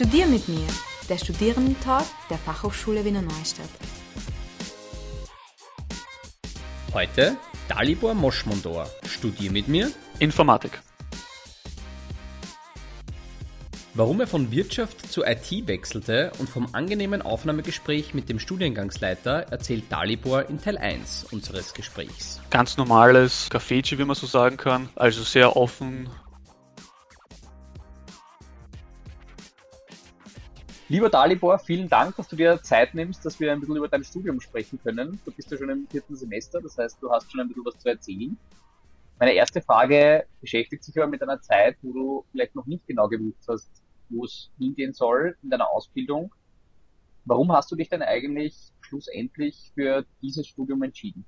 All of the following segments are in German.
Studier mit mir, der Studierendentag der Fachhochschule Wiener Neustadt. Heute Dalibor Moschmondor. Studier mit mir Informatik. Warum er von Wirtschaft zu IT wechselte und vom angenehmen Aufnahmegespräch mit dem Studiengangsleiter erzählt Dalibor in Teil 1 unseres Gesprächs. Ganz normales Café, wie man so sagen kann. Also sehr offen. Lieber Dalibor, vielen Dank, dass du dir Zeit nimmst, dass wir ein bisschen über dein Studium sprechen können. Du bist ja schon im vierten Semester, das heißt, du hast schon ein bisschen was zu erzählen. Meine erste Frage beschäftigt sich aber mit einer Zeit, wo du vielleicht noch nicht genau gewusst hast, wo es hingehen soll in deiner Ausbildung. Warum hast du dich denn eigentlich schlussendlich für dieses Studium entschieden?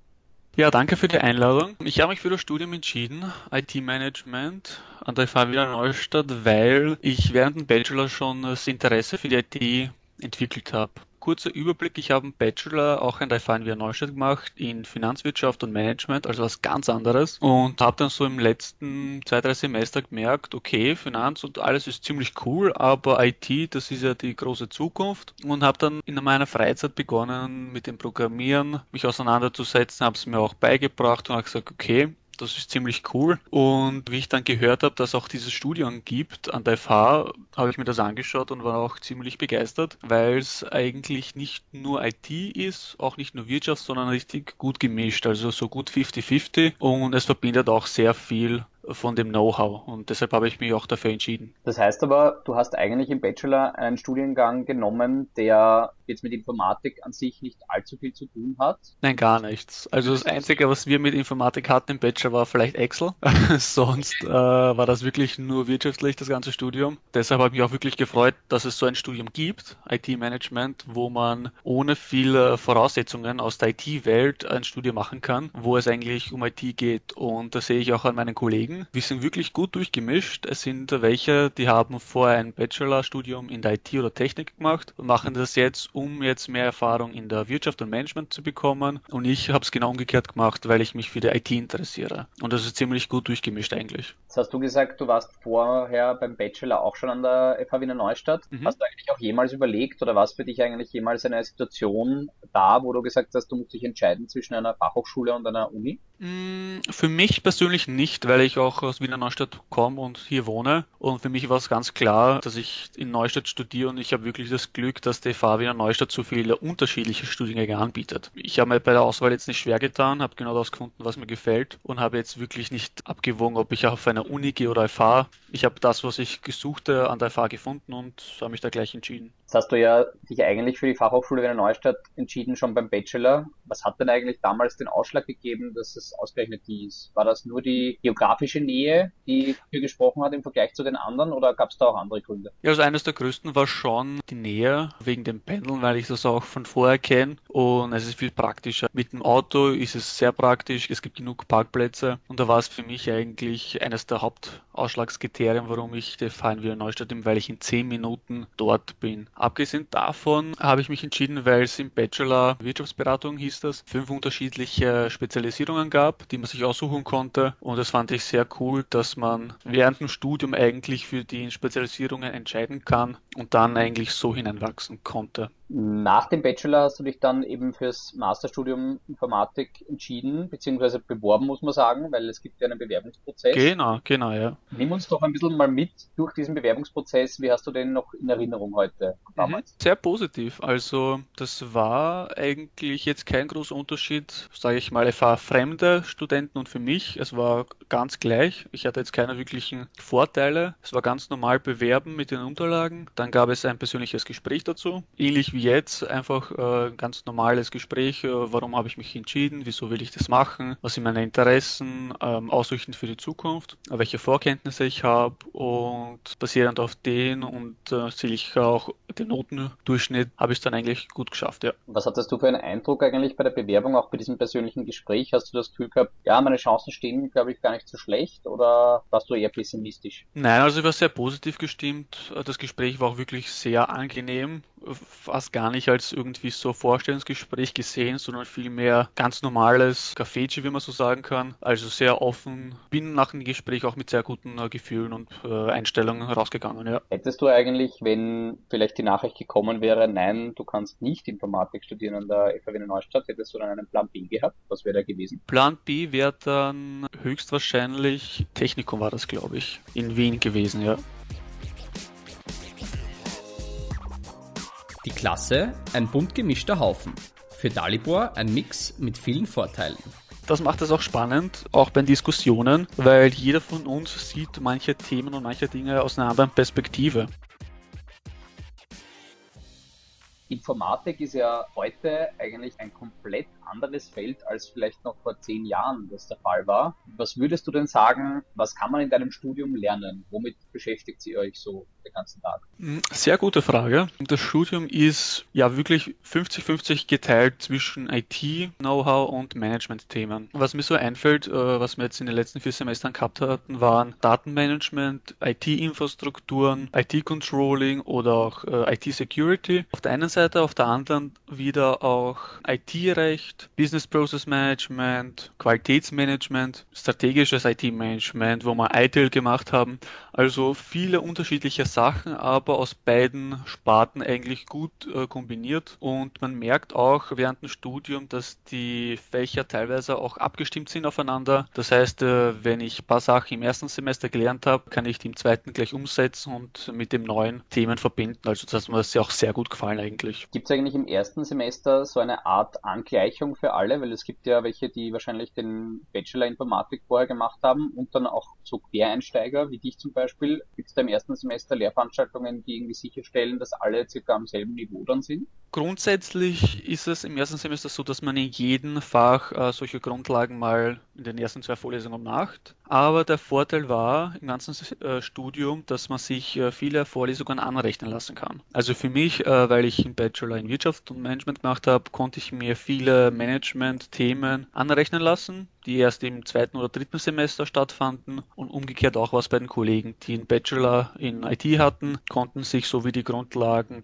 Ja, danke für die Einladung. Ich habe mich für das Studium entschieden, IT-Management an der FH Wiener Neustadt, weil ich während dem Bachelor schon das Interesse für die IT entwickelt habe kurzer Überblick. Ich habe einen Bachelor auch an der Wien Neustadt gemacht in Finanzwirtschaft und Management, also was ganz anderes. Und habe dann so im letzten zwei, drei Semester gemerkt, okay, Finanz und alles ist ziemlich cool, aber IT, das ist ja die große Zukunft. Und habe dann in meiner Freizeit begonnen mit dem Programmieren, mich auseinanderzusetzen, habe es mir auch beigebracht und habe gesagt, okay, das ist ziemlich cool. Und wie ich dann gehört habe, dass auch dieses Studium gibt an der FH, habe ich mir das angeschaut und war auch ziemlich begeistert, weil es eigentlich nicht nur IT ist, auch nicht nur Wirtschaft, sondern richtig gut gemischt, also so gut 50-50 und es verbindet auch sehr viel von dem Know-how und deshalb habe ich mich auch dafür entschieden. Das heißt aber, du hast eigentlich im Bachelor einen Studiengang genommen, der jetzt mit Informatik an sich nicht allzu viel zu tun hat? Nein, gar nichts. Also das Einzige, was wir mit Informatik hatten im Bachelor, war vielleicht Excel. Sonst äh, war das wirklich nur wirtschaftlich, das ganze Studium. Deshalb habe ich mich auch wirklich gefreut, dass es so ein Studium gibt, IT-Management, wo man ohne viele Voraussetzungen aus der IT-Welt ein Studium machen kann, wo es eigentlich um IT geht. Und das sehe ich auch an meinen Kollegen Kollegen. Wir sind wirklich gut durchgemischt. Es sind welche, die haben vorher ein Bachelorstudium in der IT oder Technik gemacht und machen das jetzt, um jetzt mehr Erfahrung in der Wirtschaft und Management zu bekommen. Und ich habe es genau umgekehrt gemacht, weil ich mich für die IT interessiere. Und das ist ziemlich gut durchgemischt eigentlich. Jetzt hast du gesagt, du warst vorher beim Bachelor auch schon an der FH Wiener Neustadt. Mhm. Hast du eigentlich auch jemals überlegt oder war es für dich eigentlich jemals eine Situation da, wo du gesagt hast, du musst dich entscheiden zwischen einer Fachhochschule und einer Uni? Mm, für mich persönlich nicht, weil ich auch aus Wiener Neustadt komme und hier wohne. Und für mich war es ganz klar, dass ich in Neustadt studiere und ich habe wirklich das Glück, dass die FH Wiener Neustadt so viele unterschiedliche Studiengänge anbietet. Ich habe mir bei der Auswahl jetzt nicht schwer getan, habe genau das gefunden, was mir gefällt und habe jetzt wirklich nicht abgewogen, ob ich auf einer Uni gehe oder FH. Ich habe das, was ich gesuchte, an der FH gefunden und habe mich da gleich entschieden. Jetzt hast du ja dich eigentlich für die Fachhochschule Wiener Neustadt entschieden, schon beim Bachelor. Was hat denn eigentlich damals den Ausschlag gegeben, dass es ausgerechnet die ist? War das nur die geografische Nähe, die hier gesprochen hat im Vergleich zu den anderen oder gab es da auch andere Gründe? Ja, also eines der größten war schon die Nähe wegen dem Pendeln, weil ich das auch von vorher kenne und es ist viel praktischer. Mit dem Auto ist es sehr praktisch, es gibt genug Parkplätze und da war es für mich eigentlich eines der Hauptausschlagskriterien, warum ich die fahren wir Neustadt nehme, weil ich in zehn Minuten dort bin. Abgesehen davon habe ich mich entschieden, weil es im Bachelor Wirtschaftsberatung hieß das, fünf unterschiedliche Spezialisierungen gab, die man sich aussuchen konnte und das fand ich sehr cool, dass man während dem Studium eigentlich für die Spezialisierungen entscheiden kann und dann eigentlich so hineinwachsen konnte. Nach dem Bachelor hast du dich dann eben fürs Masterstudium Informatik entschieden, beziehungsweise beworben, muss man sagen, weil es gibt ja einen Bewerbungsprozess. Genau, genau, ja. Nimm uns doch ein bisschen mal mit durch diesen Bewerbungsprozess. Wie hast du den noch in Erinnerung heute damals? Mhm, sehr positiv. Also, das war eigentlich jetzt kein großer Unterschied, sage ich mal, für fremde Studenten und für mich. Es war ganz gleich. Ich hatte jetzt keine wirklichen Vorteile. Es war ganz normal bewerben mit den Unterlagen. Dann gab es ein persönliches Gespräch dazu. Ähnlich wie jetzt einfach äh, ein ganz normales Gespräch. Äh, warum habe ich mich entschieden? Wieso will ich das machen? Was sind meine Interessen? Ähm, Aussichten für die Zukunft? Welche Vorkenntnisse ich habe? Und basierend auf den und äh, zähle ich auch den Notendurchschnitt habe ich dann eigentlich gut geschafft, ja. Was hattest du für einen Eindruck eigentlich bei der Bewerbung, auch bei diesem persönlichen Gespräch? Hast du das Gefühl gehabt, ja, meine Chancen stehen, glaube ich, gar nicht so schlecht oder warst du eher pessimistisch? Nein, also ich war sehr positiv gestimmt. Das Gespräch war auch wirklich sehr angenehm fast gar nicht als irgendwie so Vorstellungsgespräch gesehen, sondern vielmehr ganz normales Café, wie man so sagen kann. Also sehr offen. Bin nach dem Gespräch auch mit sehr guten äh, Gefühlen und äh, Einstellungen rausgegangen, ja. Hättest du eigentlich, wenn vielleicht die Nachricht gekommen wäre, nein, du kannst nicht Informatik studieren an der FAW Neustadt, hättest du dann einen Plan B gehabt? Was wäre der gewesen? Plan B wäre dann höchstwahrscheinlich Technikum war das, glaube ich, in Wien gewesen, ja. Die Klasse, ein bunt gemischter Haufen. Für Dalibor ein Mix mit vielen Vorteilen. Das macht es auch spannend, auch bei Diskussionen, weil jeder von uns sieht manche Themen und manche Dinge aus einer anderen Perspektive. Informatik ist ja heute eigentlich ein komplett anderes Feld, als vielleicht noch vor zehn Jahren das der Fall war. Was würdest du denn sagen, was kann man in deinem Studium lernen? Womit beschäftigt ihr euch so den ganzen Tag? Hm, sehr gute Frage. Das Studium ist ja wirklich 50-50 geteilt zwischen IT-Know-how und Management-Themen. Was mir so einfällt, äh, was wir jetzt in den letzten vier Semestern gehabt hatten, waren Datenmanagement, IT-Infrastrukturen, IT-Controlling oder auch äh, IT-Security. Auf der einen Seite, auf der anderen wieder auch IT-Recht, Business Process Management, Qualitätsmanagement, strategisches IT-Management, wo wir ITIL gemacht haben. Also viele unterschiedliche Sachen, aber aus beiden Sparten eigentlich gut äh, kombiniert. Und man merkt auch während dem Studium, dass die Fächer teilweise auch abgestimmt sind aufeinander. Das heißt, äh, wenn ich ein paar Sachen im ersten Semester gelernt habe, kann ich die im zweiten gleich umsetzen und mit dem neuen Themen verbinden. Also das hat mir sehr auch sehr gut gefallen eigentlich. Gibt es eigentlich im ersten Semester so eine Art Angleichung für alle? Weil es gibt ja welche, die wahrscheinlich den Bachelor Informatik vorher gemacht haben und dann auch so Quereinsteiger wie dich zum Beispiel. Gibt es da im ersten Semester Lehrveranstaltungen, die irgendwie sicherstellen, dass alle circa am selben Niveau dann sind? Grundsätzlich ist es im ersten Semester so, dass man in jedem Fach äh, solche Grundlagen mal in den ersten zwei Vorlesungen macht. Aber der Vorteil war im ganzen äh, Studium, dass man sich äh, viele Vorlesungen anrechnen lassen kann. Also für mich, äh, weil ich einen Bachelor in Wirtschaft und Management gemacht habe, konnte ich mir viele Management-Themen anrechnen lassen die erst im zweiten oder dritten Semester stattfanden und umgekehrt auch was bei den Kollegen, die einen Bachelor in IT hatten, konnten sich so wie die Grundlagen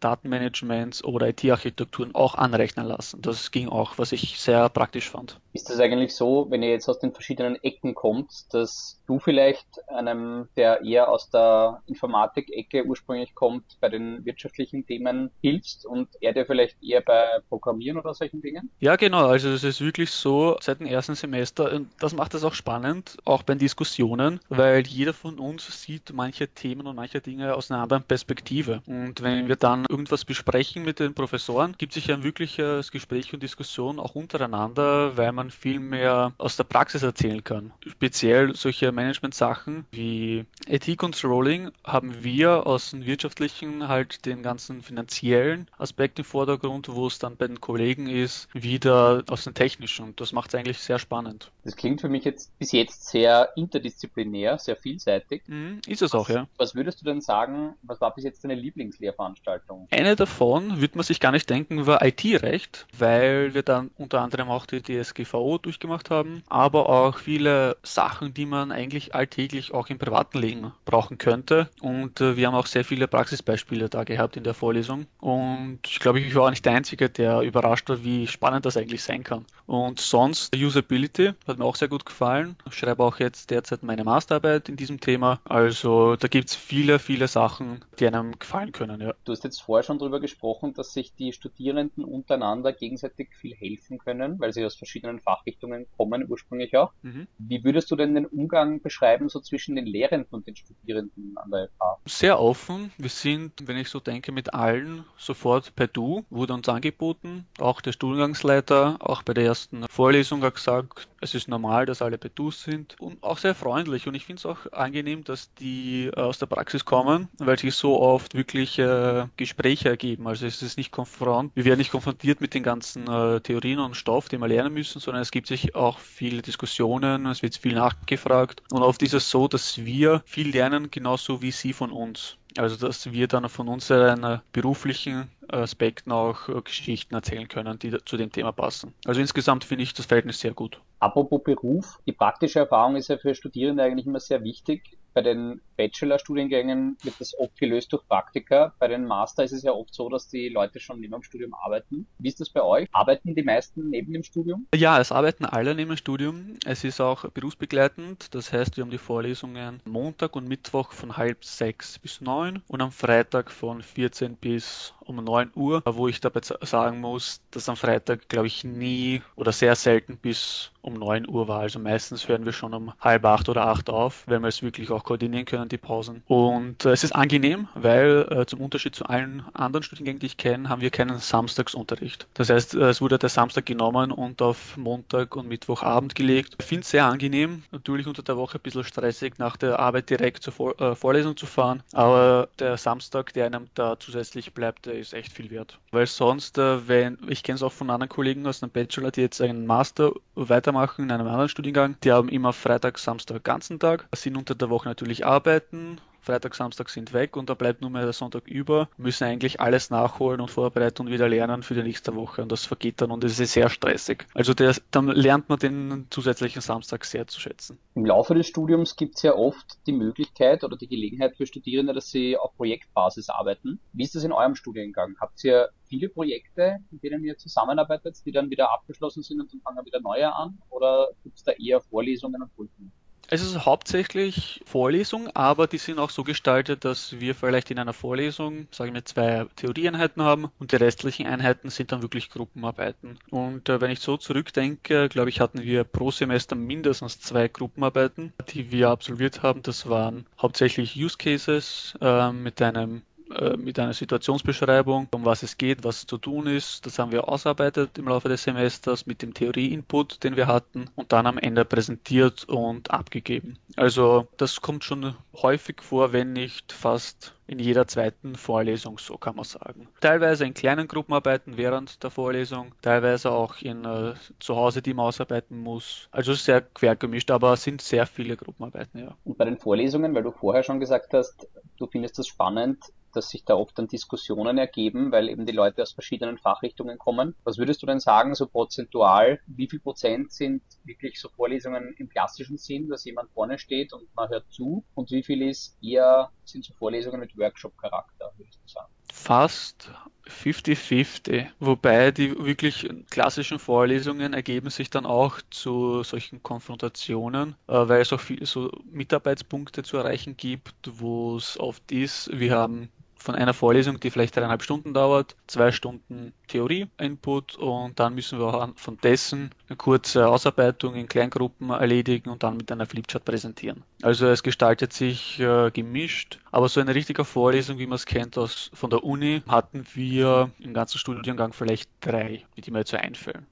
Datenmanagements oder IT-Architekturen auch anrechnen lassen. Das ging auch, was ich sehr praktisch fand. Ist das eigentlich so, wenn ihr jetzt aus den verschiedenen Ecken kommt, dass du vielleicht einem, der eher aus der Informatik-Ecke ursprünglich kommt, bei den wirtschaftlichen Themen hilfst und er dir vielleicht eher bei Programmieren oder solchen Dingen? Ja, genau. Also es ist wirklich so, seit dem ersten Semester. Und das macht es auch spannend, auch bei Diskussionen, weil jeder von uns sieht manche Themen und manche Dinge aus einer anderen Perspektive. Und wenn wir dann irgendwas besprechen mit den Professoren, gibt sich ein wirkliches Gespräch und Diskussion auch untereinander, weil man viel mehr aus der Praxis erzählen kann. Speziell solche Management-Sachen wie IT-Controlling haben wir aus dem wirtschaftlichen halt den ganzen finanziellen Aspekt im Vordergrund, wo es dann bei den Kollegen ist, wieder aus dem technischen. Und das macht es eigentlich sehr spannend. Das klingt für mich jetzt bis jetzt sehr interdisziplinär, sehr vielseitig. Mhm, ist es auch, ja. Was würdest du denn sagen, was war bis jetzt deine Lieblingslehrveranstaltung? Eine davon, würde man sich gar nicht denken, war IT-Recht, weil wir dann unter anderem auch die DSGVO durchgemacht haben, aber auch viele Sachen, die man eigentlich alltäglich auch im privaten Leben brauchen könnte. Und äh, wir haben auch sehr viele Praxisbeispiele da gehabt in der Vorlesung. Und ich glaube, ich war auch nicht der Einzige, der überrascht war, wie spannend das eigentlich sein kann. Und sonst Usability Usability, hat mir auch sehr gut gefallen. Ich schreibe auch jetzt derzeit meine Masterarbeit in diesem Thema. Also da gibt es viele, viele Sachen, die einem gefallen können. Ja. Du hast jetzt vorher schon darüber gesprochen, dass sich die Studierenden untereinander gegenseitig viel helfen können, weil sie aus verschiedenen Fachrichtungen kommen, ursprünglich auch. Mhm. Wie würdest du denn den Umgang beschreiben, so zwischen den Lehrenden und den Studierenden an der FH? Sehr offen. Wir sind, wenn ich so denke, mit allen sofort per Du, wurde uns angeboten. Auch der Studiengangsleiter, auch bei der ersten Vorlesung hat gesagt, es ist normal, dass alle Du sind und auch sehr freundlich. Und ich finde es auch angenehm, dass die äh, aus der Praxis kommen, weil sich so oft wirklich äh, Gespräche ergeben. Also es ist nicht konfront, wir werden nicht konfrontiert mit den ganzen äh, Theorien und Stoff, den wir lernen müssen, sondern es gibt sich auch viele Diskussionen, es wird viel nachgefragt. Und oft ist es so, dass wir viel lernen, genauso wie sie von uns. Also dass wir dann von unseren beruflichen Aspekten auch äh, Geschichten erzählen können, die zu dem Thema passen. Also insgesamt finde ich das Verhältnis sehr gut. Apropos Beruf, die praktische Erfahrung ist ja für Studierende eigentlich immer sehr wichtig. Bei den Bachelor-Studiengängen wird das oft gelöst durch Praktika. Bei den Master ist es ja oft so, dass die Leute schon neben dem Studium arbeiten. Wie ist das bei euch? Arbeiten die meisten neben dem Studium? Ja, es arbeiten alle neben dem Studium. Es ist auch berufsbegleitend. Das heißt, wir haben die Vorlesungen Montag und Mittwoch von halb sechs bis neun und am Freitag von 14 bis um 9 Uhr, wo ich dabei sagen muss, dass am Freitag, glaube ich, nie oder sehr selten bis um 9 Uhr war. Also meistens hören wir schon um halb acht oder acht auf, wenn wir es wirklich auch koordinieren können, die Pausen. Und äh, es ist angenehm, weil äh, zum Unterschied zu allen anderen Studiengängen, die ich kenne, haben wir keinen Samstagsunterricht. Das heißt, äh, es wurde der Samstag genommen und auf Montag und Mittwochabend gelegt. Ich finde es sehr angenehm, natürlich unter der Woche ein bisschen stressig, nach der Arbeit direkt zur Vor äh, Vorlesung zu fahren, aber der Samstag, der einem da zusätzlich bleibt, der ist echt viel wert. Weil sonst, äh, wenn, ich kenne es auch von anderen Kollegen aus einem Bachelor, die jetzt einen Master weitermachen in einem anderen Studiengang, die haben immer Freitag, Samstag ganzen Tag, sind unter der Woche natürlich arbeiten, Freitag, Samstag sind weg und da bleibt nur mehr der Sonntag über, müssen eigentlich alles nachholen und vorbereiten und wieder lernen für die nächste Woche und das vergeht dann und es ist sehr stressig. Also der, dann lernt man den zusätzlichen Samstag sehr zu schätzen. Im Laufe des Studiums gibt es ja oft die Möglichkeit oder die Gelegenheit für Studierende, dass sie auf Projektbasis arbeiten. Wie ist das in eurem Studiengang? Habt ihr viele Projekte, in denen ihr zusammenarbeitet, die dann wieder abgeschlossen sind und dann fangen wieder neue an? Oder gibt es da eher Vorlesungen und Prüfungen? Es ist hauptsächlich Vorlesung, aber die sind auch so gestaltet, dass wir vielleicht in einer Vorlesung, sagen wir, zwei Theorieeinheiten haben und die restlichen Einheiten sind dann wirklich Gruppenarbeiten. Und äh, wenn ich so zurückdenke, glaube ich, hatten wir pro Semester mindestens zwei Gruppenarbeiten, die wir absolviert haben. Das waren hauptsächlich Use Cases äh, mit einem äh, mit einer Situationsbeschreibung, um was es geht, was zu tun ist. Das haben wir ausarbeitet im Laufe des Semesters mit dem Theorie-Input, den wir hatten und dann am Ende präsentiert und abgegeben. Also das kommt schon häufig vor, wenn nicht fast in jeder zweiten Vorlesung, so kann man sagen. Teilweise in kleinen Gruppenarbeiten während der Vorlesung, teilweise auch in äh, zu Hause, die man ausarbeiten muss. Also sehr quer gemischt, aber es sind sehr viele Gruppenarbeiten, ja. Und bei den Vorlesungen, weil du vorher schon gesagt hast, du findest das spannend, dass sich da oft dann Diskussionen ergeben, weil eben die Leute aus verschiedenen Fachrichtungen kommen. Was würdest du denn sagen, so prozentual, wie viel Prozent sind wirklich so Vorlesungen im klassischen Sinn, dass jemand vorne steht und man hört zu und wie viel ist eher, sind so Vorlesungen mit Workshop-Charakter, würdest du sagen? Fast 50-50, wobei die wirklich klassischen Vorlesungen ergeben sich dann auch zu solchen Konfrontationen, äh, weil es auch viele so Mitarbeitspunkte zu erreichen gibt, wo es oft ist, wir haben von einer Vorlesung, die vielleicht dreieinhalb Stunden dauert, zwei Stunden Theorie-Input und dann müssen wir auch von dessen eine kurze Ausarbeitung in Kleingruppen erledigen und dann mit einer Flipchart präsentieren. Also es gestaltet sich äh, gemischt, aber so eine richtige Vorlesung, wie man es kennt aus, von der Uni, hatten wir im ganzen Studiengang vielleicht drei, die mir jetzt so einfällen.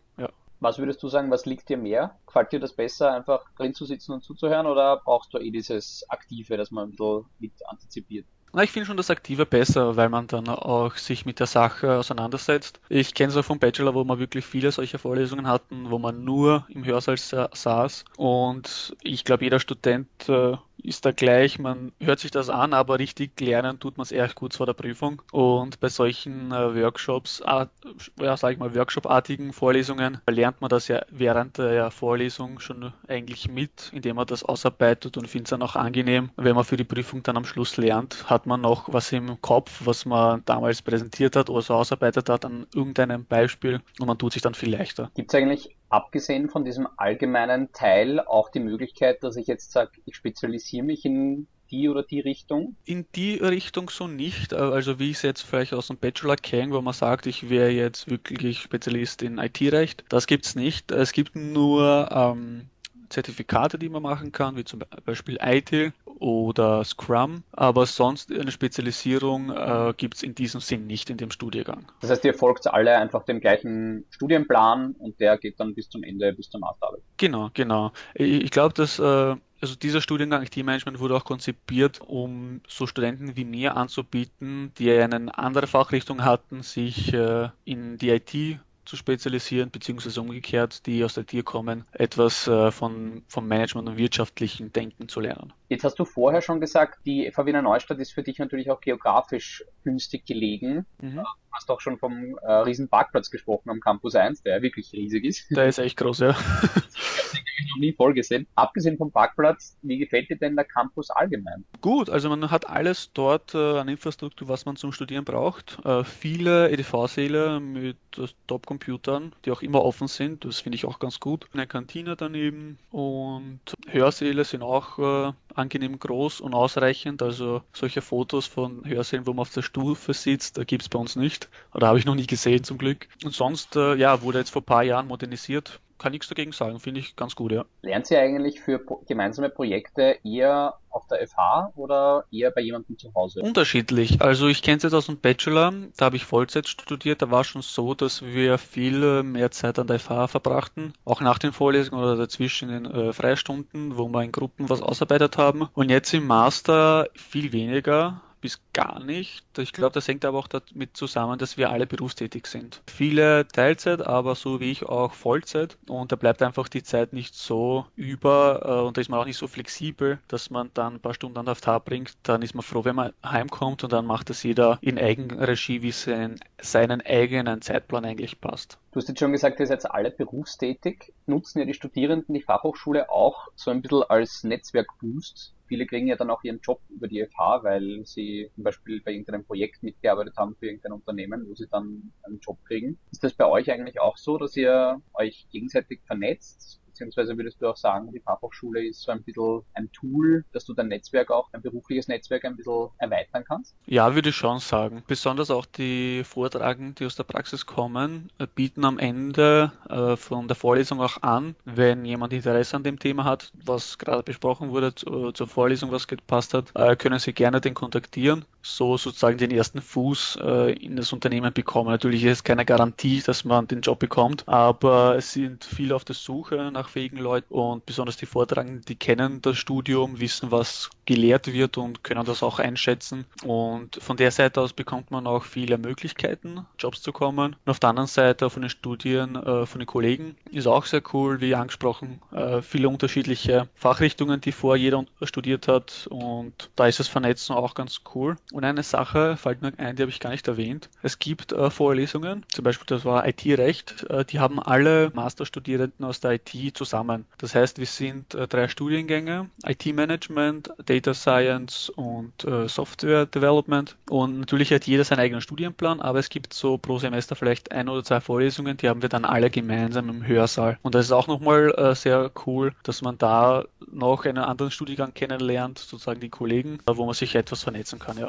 Was würdest du sagen, was liegt dir mehr? Gefällt dir das besser, einfach drin zu sitzen und zuzuhören oder brauchst du eh dieses Aktive, dass man ein bisschen mit antizipiert? Na, ich finde schon das Aktive besser, weil man dann auch sich mit der Sache auseinandersetzt. Ich kenne es auch vom Bachelor, wo man wirklich viele solcher Vorlesungen hatten, wo man nur im Hörsaal saß. Und ich glaube, jeder Student äh, ist da gleich, man hört sich das an, aber richtig lernen tut man es erst kurz vor der Prüfung. Und bei solchen äh, Workshops, ja, sage ich mal, Workshop-artigen Vorlesungen lernt man das ja während der Vorlesung schon eigentlich mit, indem man das ausarbeitet und findet es dann auch angenehm. Wenn man für die Prüfung dann am Schluss lernt, hat man noch was im Kopf, was man damals präsentiert hat oder so ausarbeitet hat an irgendeinem Beispiel und man tut sich dann viel leichter. Gibt es eigentlich abgesehen von diesem allgemeinen Teil auch die Möglichkeit, dass ich jetzt sage, ich spezialisiere mich in die oder die Richtung? In die Richtung so nicht. Also wie ich es jetzt vielleicht aus dem Bachelor kenne, wo man sagt, ich wäre jetzt wirklich Spezialist in IT-Recht. Das gibt es nicht. Es gibt nur ähm, Zertifikate, die man machen kann, wie zum Beispiel ITIL oder Scrum, aber sonst eine Spezialisierung äh, gibt es in diesem Sinn nicht in dem Studiengang. Das heißt, ihr folgt alle einfach dem gleichen Studienplan und der geht dann bis zum Ende, bis zur Masterarbeit. Genau, genau. Ich, ich glaube, dass äh, also dieser Studiengang IT-Management wurde auch konzipiert, um so Studenten wie mir anzubieten, die eine andere Fachrichtung hatten, sich äh, in die IT zu spezialisieren, beziehungsweise umgekehrt, die aus der Tier kommen, etwas äh, von, vom Management und wirtschaftlichen Denken zu lernen. Jetzt hast du vorher schon gesagt, die FH Wiener Neustadt ist für dich natürlich auch geografisch günstig gelegen. Mhm. Du hast auch schon vom äh, riesen Parkplatz gesprochen am Campus 1, der wirklich riesig ist. Der ist echt groß, ja. ich noch nie voll gesehen. Abgesehen vom Parkplatz, wie gefällt dir denn der Campus allgemein? Gut, also man hat alles dort äh, an Infrastruktur, was man zum Studieren braucht. Äh, viele EDV-Säle mit äh, Top-Computern, die auch immer offen sind. Das finde ich auch ganz gut. Eine Kantine daneben und Hörsäle sind auch äh, angenehm groß und ausreichend. Also solche Fotos von Hörsälen, wo man auf der Stufe sitzt, gibt es bei uns nicht. Oder habe ich noch nie gesehen zum Glück. Und sonst, äh, ja, wurde jetzt vor ein paar Jahren modernisiert kann nichts dagegen sagen, finde ich ganz gut, ja. Lernt ihr eigentlich für gemeinsame Projekte eher auf der FH oder eher bei jemandem zu Hause? Unterschiedlich. Also ich kenne es jetzt aus dem Bachelor, da habe ich Vollzeit studiert, da war schon so, dass wir viel mehr Zeit an der FH verbrachten, auch nach den Vorlesungen oder dazwischen in den äh, Freistunden, wo wir in Gruppen was ausarbeitet haben. Und jetzt im Master viel weniger bis gar nicht. Ich glaube, das hängt aber auch damit zusammen, dass wir alle berufstätig sind. Viele Teilzeit, aber so wie ich auch Vollzeit. Und da bleibt einfach die Zeit nicht so über äh, und da ist man auch nicht so flexibel, dass man dann ein paar Stunden an der Tag bringt. Dann ist man froh, wenn man heimkommt und dann macht das jeder in Eigenregie, wie es in seinen eigenen Zeitplan eigentlich passt. Du hast jetzt schon gesagt, ihr seid alle berufstätig. Nutzen ja die Studierenden die Fachhochschule auch so ein bisschen als Netzwerkboost viele kriegen ja dann auch ihren Job über die FH, weil sie zum Beispiel bei irgendeinem Projekt mitgearbeitet haben für irgendein Unternehmen, wo sie dann einen Job kriegen. Ist das bei euch eigentlich auch so, dass ihr euch gegenseitig vernetzt? Beziehungsweise würdest du auch sagen, die Fachhochschule ist so ein bisschen ein Tool, dass du dein Netzwerk auch, dein berufliches Netzwerk ein bisschen erweitern kannst? Ja, würde ich schon sagen. Besonders auch die Vortragenden, die aus der Praxis kommen, äh, bieten am Ende äh, von der Vorlesung auch an, wenn jemand Interesse an dem Thema hat, was gerade besprochen wurde zu, zur Vorlesung, was gepasst hat, äh, können Sie gerne den kontaktieren so sozusagen den ersten Fuß äh, in das Unternehmen bekommen. Natürlich ist es keine Garantie, dass man den Job bekommt, aber es sind viele auf der Suche nach fähigen Leuten und besonders die Vortragenden, die kennen das Studium, wissen, was gelehrt wird und können das auch einschätzen. Und von der Seite aus bekommt man auch viele Möglichkeiten, Jobs zu kommen. Und auf der anderen Seite von den Studien, äh, von den Kollegen ist auch sehr cool, wie angesprochen, äh, viele unterschiedliche Fachrichtungen, die vor jeder studiert hat und da ist das Vernetzen auch ganz cool. Und eine Sache fällt mir ein, die habe ich gar nicht erwähnt. Es gibt äh, Vorlesungen, zum Beispiel das war IT-Recht, die haben alle Masterstudierenden aus der IT zusammen. Das heißt, wir sind drei Studiengänge, IT-Management, Data Science und äh, Software Development. Und natürlich hat jeder seinen eigenen Studienplan, aber es gibt so pro Semester vielleicht ein oder zwei Vorlesungen, die haben wir dann alle gemeinsam im Hörsaal. Und das ist auch nochmal äh, sehr cool, dass man da noch einen anderen Studiengang kennenlernt, sozusagen die Kollegen, wo man sich etwas vernetzen kann, ja.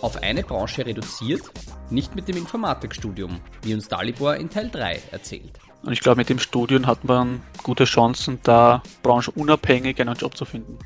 auf eine Branche reduziert, nicht mit dem Informatikstudium, wie uns Dalibor in Teil 3 erzählt. Und ich glaube, mit dem Studium hat man gute Chancen, da branchenunabhängig einen Job zu finden.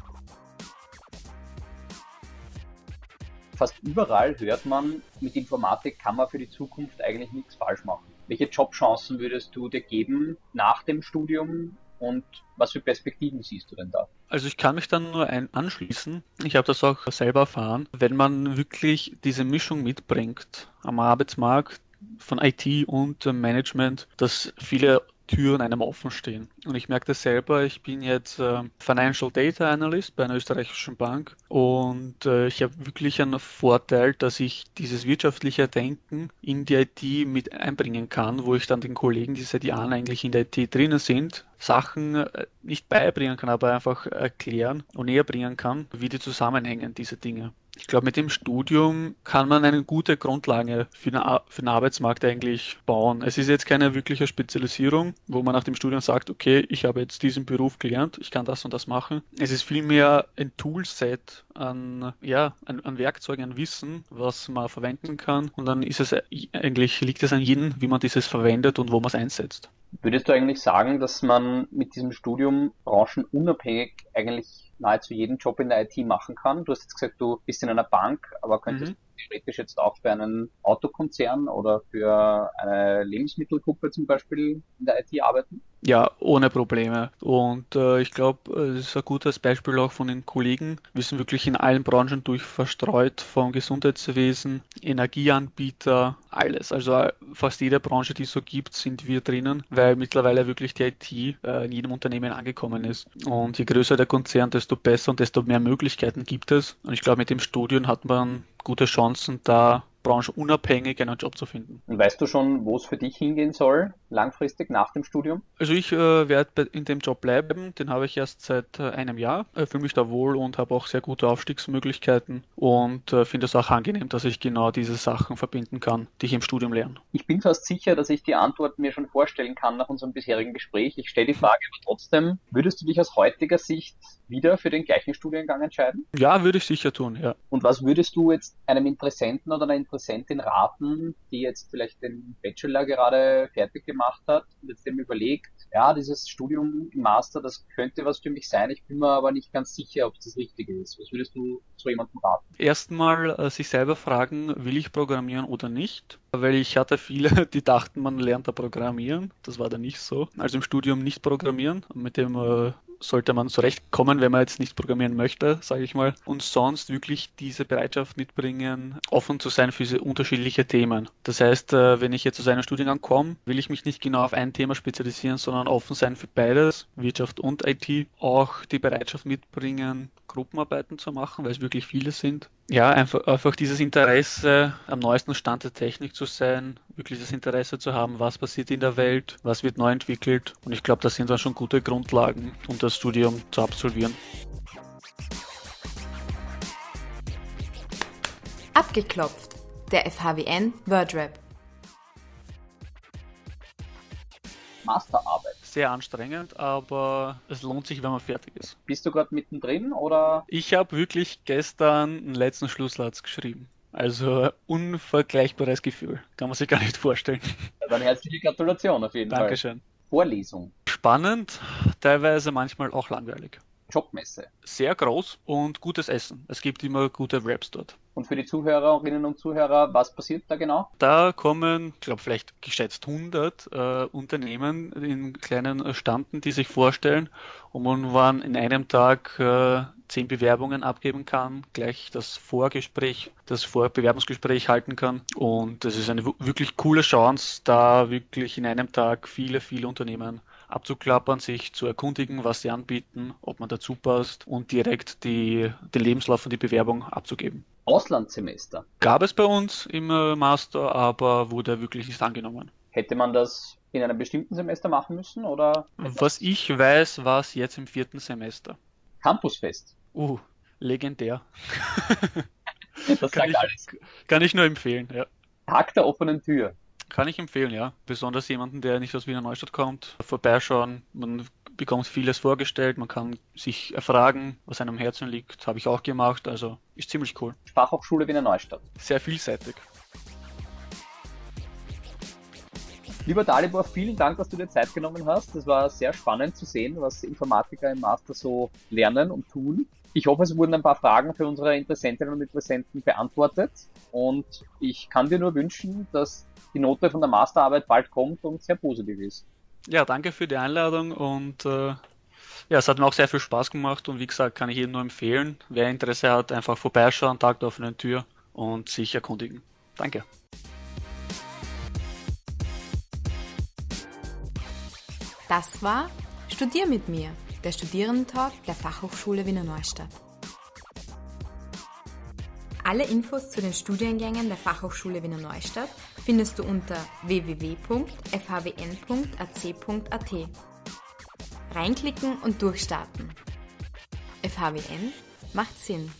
Fast überall hört man, mit Informatik kann man für die Zukunft eigentlich nichts falsch machen. Welche Jobchancen würdest du dir geben nach dem Studium und was für Perspektiven siehst du denn da? Also ich kann mich dann nur ein anschließen. Ich habe das auch selber erfahren. Wenn man wirklich diese Mischung mitbringt am Arbeitsmarkt von IT und Management, dass viele Türen einem offen stehen. Und ich merke das selber, ich bin jetzt äh, Financial Data Analyst bei einer österreichischen Bank und äh, ich habe wirklich einen Vorteil, dass ich dieses wirtschaftliche Denken in die IT mit einbringen kann, wo ich dann den Kollegen, die seit Jahren eigentlich in der IT drinnen sind, Sachen äh, nicht beibringen kann, aber einfach erklären und näher bringen kann, wie die zusammenhängen, diese Dinge. Ich glaube, mit dem Studium kann man eine gute Grundlage für den, für den Arbeitsmarkt eigentlich bauen. Es ist jetzt keine wirkliche Spezialisierung, wo man nach dem Studium sagt, okay, ich habe jetzt diesen Beruf gelernt, ich kann das und das machen. Es ist vielmehr ein Toolset an, ja, an, an Werkzeugen, an Wissen, was man verwenden kann. Und dann ist es eigentlich, liegt es an jedem, wie man dieses verwendet und wo man es einsetzt. Würdest du eigentlich sagen, dass man mit diesem Studium branchenunabhängig eigentlich nahezu jeden Job in der IT machen kann. Du hast jetzt gesagt, du bist in einer Bank, aber könntest mhm. Theoretisch jetzt auch für einen Autokonzern oder für eine Lebensmittelgruppe zum Beispiel in der IT arbeiten? Ja, ohne Probleme. Und äh, ich glaube, es ist ein gutes Beispiel auch von den Kollegen. Wir sind wirklich in allen Branchen durch verstreut, vom Gesundheitswesen, Energieanbieter, alles. Also äh, fast jede Branche, die es so gibt, sind wir drinnen, weil mittlerweile wirklich die IT äh, in jedem Unternehmen angekommen ist. Und je größer der Konzern, desto besser und desto mehr Möglichkeiten gibt es. Und ich glaube, mit dem Studium hat man gute Chancen, da branchenunabhängig einen Job zu finden. Und weißt du schon, wo es für dich hingehen soll, langfristig nach dem Studium? Also ich äh, werde in dem Job bleiben, den habe ich erst seit äh, einem Jahr, äh, fühle mich da wohl und habe auch sehr gute Aufstiegsmöglichkeiten und äh, finde es auch angenehm, dass ich genau diese Sachen verbinden kann, die ich im Studium lerne. Ich bin fast sicher, dass ich die Antwort mir schon vorstellen kann nach unserem bisherigen Gespräch. Ich stelle die Frage aber trotzdem, würdest du dich aus heutiger Sicht wieder für den gleichen Studiengang entscheiden? Ja, würde ich sicher tun, ja. Und was würdest du jetzt einem Interessenten oder einer Interessentin raten, die jetzt vielleicht den Bachelor gerade fertig gemacht hat und jetzt dem überlegt, ja, dieses Studium im Master, das könnte was für mich sein, ich bin mir aber nicht ganz sicher, ob es das Richtige ist. Was würdest du so jemandem raten? Erstmal äh, sich selber fragen, will ich programmieren oder nicht? Weil ich hatte viele, die dachten, man lernt da programmieren. Das war da nicht so. Also im Studium nicht programmieren. Mit dem äh, sollte man zurechtkommen, wenn man jetzt nicht programmieren möchte, sage ich mal. Und sonst wirklich diese Bereitschaft mitbringen, offen zu sein für diese unterschiedlichen Themen. Das heißt, äh, wenn ich jetzt zu einem Studiengang komme, will ich mich nicht genau auf ein Thema spezialisieren, sondern offen sein für beides, Wirtschaft und IT. Auch die Bereitschaft mitbringen, Gruppenarbeiten zu machen, weil es wirklich viele sind. Ja, einfach, einfach dieses Interesse, am neuesten Stand der Technik zu sein, wirklich das Interesse zu haben, was passiert in der Welt, was wird neu entwickelt. Und ich glaube, das sind dann schon gute Grundlagen, um das Studium zu absolvieren. Abgeklopft. Der FHWN WordRap. Masterarbeit. Sehr anstrengend, aber es lohnt sich, wenn man fertig ist. Bist du gerade mittendrin oder? Ich habe wirklich gestern einen letzten Schlusssatz geschrieben. Also unvergleichbares Gefühl. Kann man sich gar nicht vorstellen. Ja, dann herzliche Gratulation auf jeden Dankeschön. Fall. Vorlesung. Spannend, teilweise manchmal auch langweilig. Jobmesse. Sehr groß und gutes Essen. Es gibt immer gute Wraps dort. Und für die Zuhörerinnen und Zuhörer, was passiert da genau? Da kommen, ich glaube vielleicht geschätzt 100 äh, Unternehmen in kleinen Standen, die sich vorstellen und man in einem Tag äh, zehn Bewerbungen abgeben kann, gleich das Vorgespräch, das Vorbewerbungsgespräch halten kann. Und das ist eine wirklich coole Chance, da wirklich in einem Tag viele, viele Unternehmen abzuklappern, sich zu erkundigen, was sie anbieten, ob man dazu passt und direkt die, den Lebenslauf und die Bewerbung abzugeben. Auslandssemester. Gab es bei uns im äh, Master, aber wurde wirklich nicht angenommen. Hätte man das in einem bestimmten Semester machen müssen oder? Was ich weiß, war es jetzt im vierten Semester. Campusfest. Uh, legendär. Das kann, sagt ich, alles. kann ich nur empfehlen, ja. Tag der offenen Tür. Kann ich empfehlen, ja. Besonders jemanden, der nicht aus Wiener Neustadt kommt, vorbeischauen. Man bekommt vieles vorgestellt, man kann sich erfragen, was einem Herzen liegt. Habe ich auch gemacht, also ist ziemlich cool. Fachhochschule Wiener Neustadt. Sehr vielseitig. Lieber Dalibor, vielen Dank, dass du dir Zeit genommen hast. Das war sehr spannend zu sehen, was Informatiker im Master so lernen und tun. Ich hoffe, es wurden ein paar Fragen für unsere Interessentinnen und Interessenten beantwortet. Und ich kann dir nur wünschen, dass die Note von der Masterarbeit bald kommt und sehr positiv ist. Ja, danke für die Einladung und äh, ja, es hat mir auch sehr viel Spaß gemacht und wie gesagt, kann ich jedem nur empfehlen, wer Interesse hat, einfach vorbeischauen, Tag der offenen Tür und sich erkundigen. Danke. Das war Studier mit mir, der Studierendentalk der Fachhochschule Wiener Neustadt. Alle Infos zu den Studiengängen der Fachhochschule Wiener Neustadt findest du unter www.fhwn.ac.at. Reinklicken und durchstarten. FHWN macht Sinn.